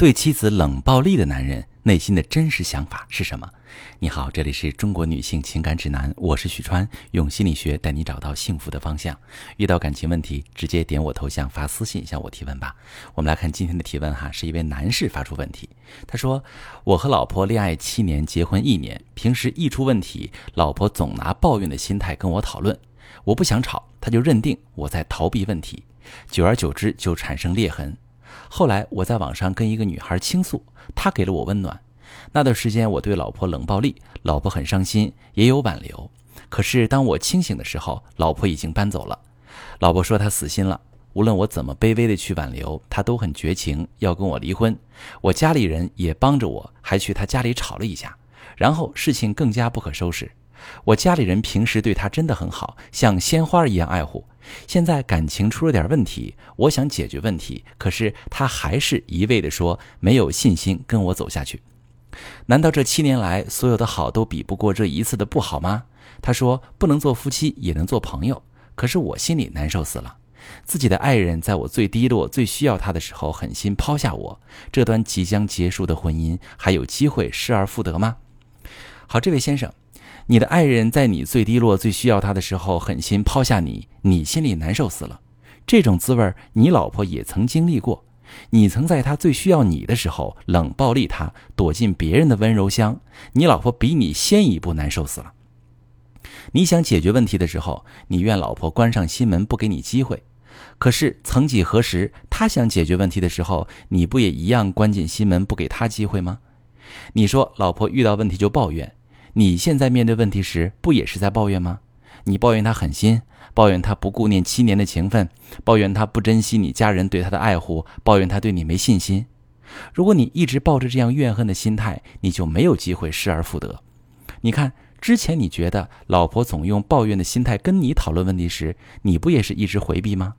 对妻子冷暴力的男人内心的真实想法是什么？你好，这里是中国女性情感指南，我是许川，用心理学带你找到幸福的方向。遇到感情问题，直接点我头像发私信向我提问吧。我们来看今天的提问哈，是一位男士发出问题，他说：“我和老婆恋爱七年，结婚一年，平时一出问题，老婆总拿抱怨的心态跟我讨论，我不想吵，他就认定我在逃避问题，久而久之就产生裂痕。”后来我在网上跟一个女孩倾诉，她给了我温暖。那段时间我对老婆冷暴力，老婆很伤心，也有挽留。可是当我清醒的时候，老婆已经搬走了。老婆说她死心了，无论我怎么卑微的去挽留，她都很绝情，要跟我离婚。我家里人也帮着我，还去她家里吵了一架，然后事情更加不可收拾。我家里人平时对她真的很好，像鲜花一样爱护。现在感情出了点问题，我想解决问题，可是他还是一味地说没有信心跟我走下去。难道这七年来所有的好都比不过这一次的不好吗？他说不能做夫妻也能做朋友，可是我心里难受死了。自己的爱人在我最低落、最需要他的时候狠心抛下我，这段即将结束的婚姻还有机会失而复得吗？好，这位先生。你的爱人在你最低落、最需要他的时候狠心抛下你，你心里难受死了。这种滋味你老婆也曾经历过。你曾在他最需要你的时候冷暴力他，躲进别人的温柔乡，你老婆比你先一步难受死了。你想解决问题的时候，你怨老婆关上心门不给你机会。可是曾几何时，他想解决问题的时候，你不也一样关进心门不给他机会吗？你说老婆遇到问题就抱怨。你现在面对问题时，不也是在抱怨吗？你抱怨他狠心，抱怨他不顾念七年的情分，抱怨他不珍惜你家人对他的爱护，抱怨他对你没信心。如果你一直抱着这样怨恨的心态，你就没有机会失而复得。你看，之前你觉得老婆总用抱怨的心态跟你讨论问题时，你不也是一直回避吗？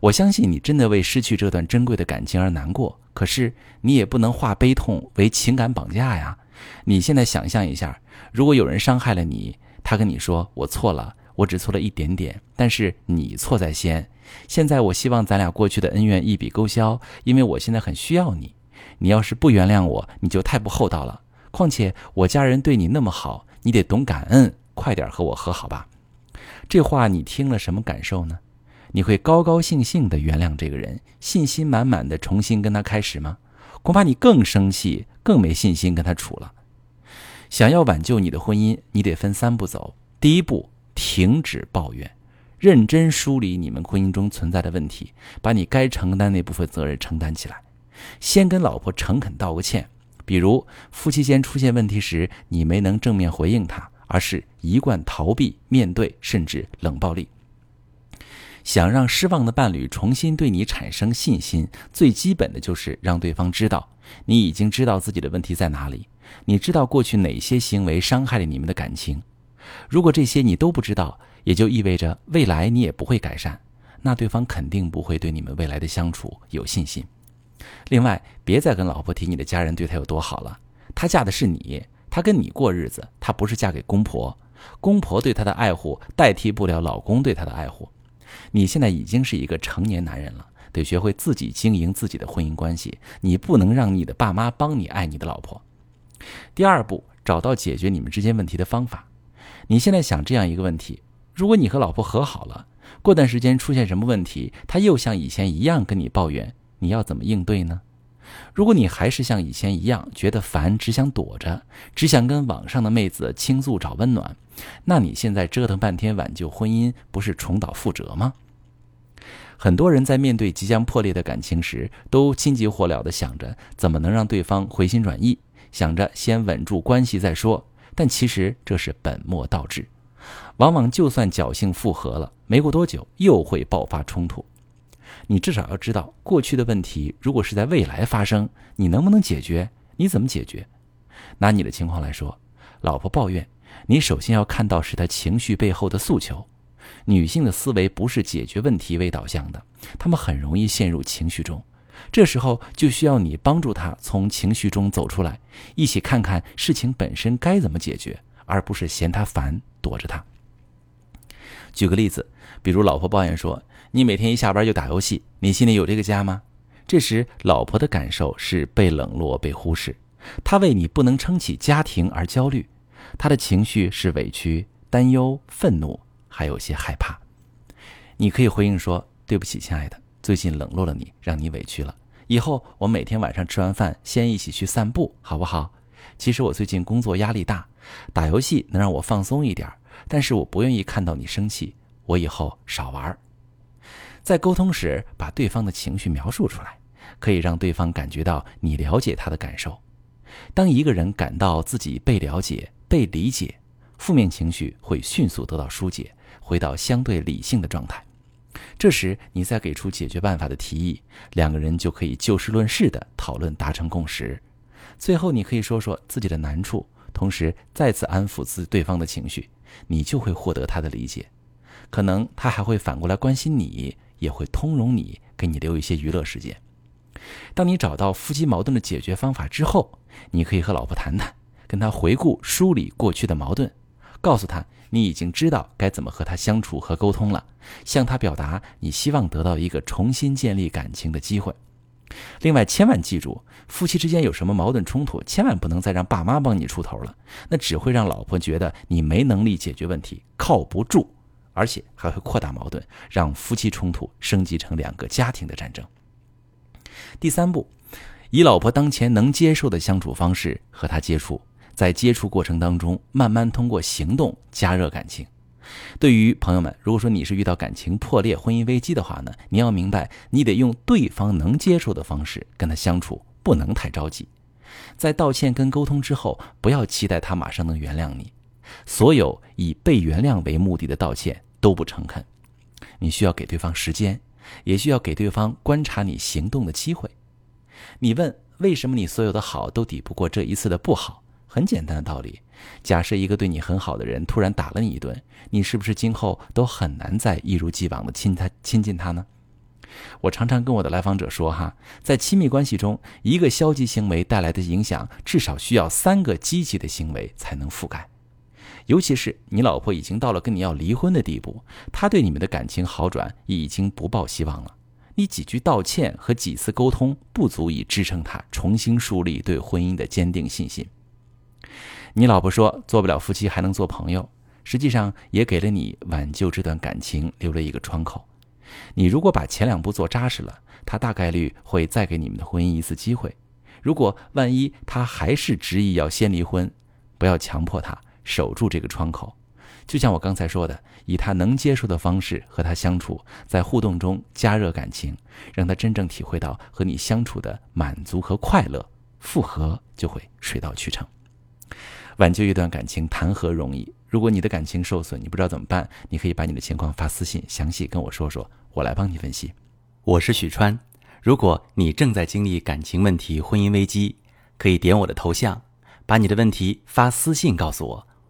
我相信你真的为失去这段珍贵的感情而难过，可是你也不能化悲痛为情感绑架呀。你现在想象一下，如果有人伤害了你，他跟你说：“我错了，我只错了一点点，但是你错在先。现在我希望咱俩过去的恩怨一笔勾销，因为我现在很需要你。你要是不原谅我，你就太不厚道了。况且我家人对你那么好，你得懂感恩，快点和我和好吧。”这话你听了什么感受呢？你会高高兴兴地原谅这个人，信心满满的重新跟他开始吗？恐怕你更生气，更没信心跟他处了。想要挽救你的婚姻，你得分三步走。第一步，停止抱怨，认真梳理你们婚姻中存在的问题，把你该承担那部分责任承担起来。先跟老婆诚恳道个歉，比如夫妻间出现问题时，你没能正面回应她，而是一贯逃避面对，甚至冷暴力。想让失望的伴侣重新对你产生信心，最基本的就是让对方知道你已经知道自己的问题在哪里，你知道过去哪些行为伤害了你们的感情。如果这些你都不知道，也就意味着未来你也不会改善，那对方肯定不会对你们未来的相处有信心。另外，别再跟老婆提你的家人对她有多好了，她嫁的是你，她跟你过日子，她不是嫁给公婆，公婆对她的爱护代替不了老公对她的爱护。你现在已经是一个成年男人了，得学会自己经营自己的婚姻关系。你不能让你的爸妈帮你爱你的老婆。第二步，找到解决你们之间问题的方法。你现在想这样一个问题：如果你和老婆和好了，过段时间出现什么问题，她又像以前一样跟你抱怨，你要怎么应对呢？如果你还是像以前一样觉得烦，只想躲着，只想跟网上的妹子倾诉找温暖，那你现在折腾半天挽救婚姻，不是重蹈覆辙吗？很多人在面对即将破裂的感情时，都心急火燎地想着怎么能让对方回心转意，想着先稳住关系再说。但其实这是本末倒置，往往就算侥幸复合了，没过多久又会爆发冲突。你至少要知道，过去的问题如果是在未来发生，你能不能解决？你怎么解决？拿你的情况来说，老婆抱怨，你首先要看到是她情绪背后的诉求。女性的思维不是解决问题为导向的，她们很容易陷入情绪中。这时候就需要你帮助她从情绪中走出来，一起看看事情本身该怎么解决，而不是嫌她烦躲着她。举个例子，比如老婆抱怨说：“你每天一下班就打游戏，你心里有这个家吗？”这时，老婆的感受是被冷落、被忽视，她为你不能撑起家庭而焦虑，她的情绪是委屈、担忧、愤怒，还有些害怕。你可以回应说：“对不起，亲爱的，最近冷落了你，让你委屈了。以后我每天晚上吃完饭先一起去散步，好不好？其实我最近工作压力大，打游戏能让我放松一点，但是我不愿意看到你生气，我以后少玩。”在沟通时，把对方的情绪描述出来，可以让对方感觉到你了解他的感受。当一个人感到自己被了解、被理解，负面情绪会迅速得到疏解，回到相对理性的状态。这时，你再给出解决办法的提议，两个人就可以就事论事的讨论，达成共识。最后，你可以说说自己的难处，同时再次安抚自对方的情绪，你就会获得他的理解。可能他还会反过来关心你。也会通融你，给你留一些娱乐时间。当你找到夫妻矛盾的解决方法之后，你可以和老婆谈谈，跟她回顾梳理过去的矛盾，告诉她你已经知道该怎么和她相处和沟通了，向她表达你希望得到一个重新建立感情的机会。另外，千万记住，夫妻之间有什么矛盾冲突，千万不能再让爸妈帮你出头了，那只会让老婆觉得你没能力解决问题，靠不住。而且还会扩大矛盾，让夫妻冲突升级成两个家庭的战争。第三步，以老婆当前能接受的相处方式和她接触，在接触过程当中，慢慢通过行动加热感情。对于朋友们，如果说你是遇到感情破裂、婚姻危机的话呢，你要明白，你得用对方能接受的方式跟他相处，不能太着急。在道歉跟沟通之后，不要期待他马上能原谅你。所有以被原谅为目的的道歉都不诚恳，你需要给对方时间，也需要给对方观察你行动的机会。你问为什么你所有的好都抵不过这一次的不好？很简单的道理，假设一个对你很好的人突然打了你一顿，你是不是今后都很难再一如既往的亲他亲近他呢？我常常跟我的来访者说哈，在亲密关系中，一个消极行为带来的影响，至少需要三个积极的行为才能覆盖。尤其是你老婆已经到了跟你要离婚的地步，她对你们的感情好转已经不抱希望了。你几句道歉和几次沟通不足以支撑她重新树立对婚姻的坚定信心。你老婆说做不了夫妻还能做朋友，实际上也给了你挽救这段感情留了一个窗口。你如果把前两步做扎实了，她大概率会再给你们的婚姻一次机会。如果万一她还是执意要先离婚，不要强迫她。守住这个窗口，就像我刚才说的，以他能接受的方式和他相处，在互动中加热感情，让他真正体会到和你相处的满足和快乐，复合就会水到渠成。挽救一段感情谈何容易？如果你的感情受损，你不知道怎么办，你可以把你的情况发私信，详细跟我说说，我来帮你分析。我是许川，如果你正在经历感情问题、婚姻危机，可以点我的头像，把你的问题发私信告诉我。